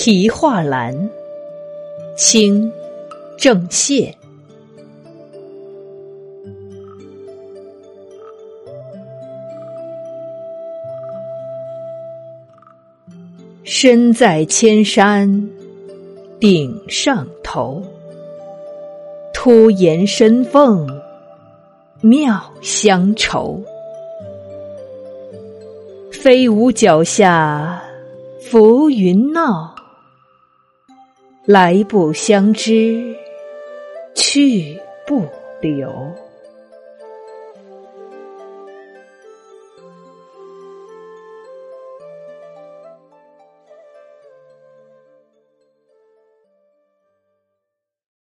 题画栏，清，郑燮。身在千山顶上头，突岩深凤妙相愁。飞舞脚下浮云闹，来不相知，去不留。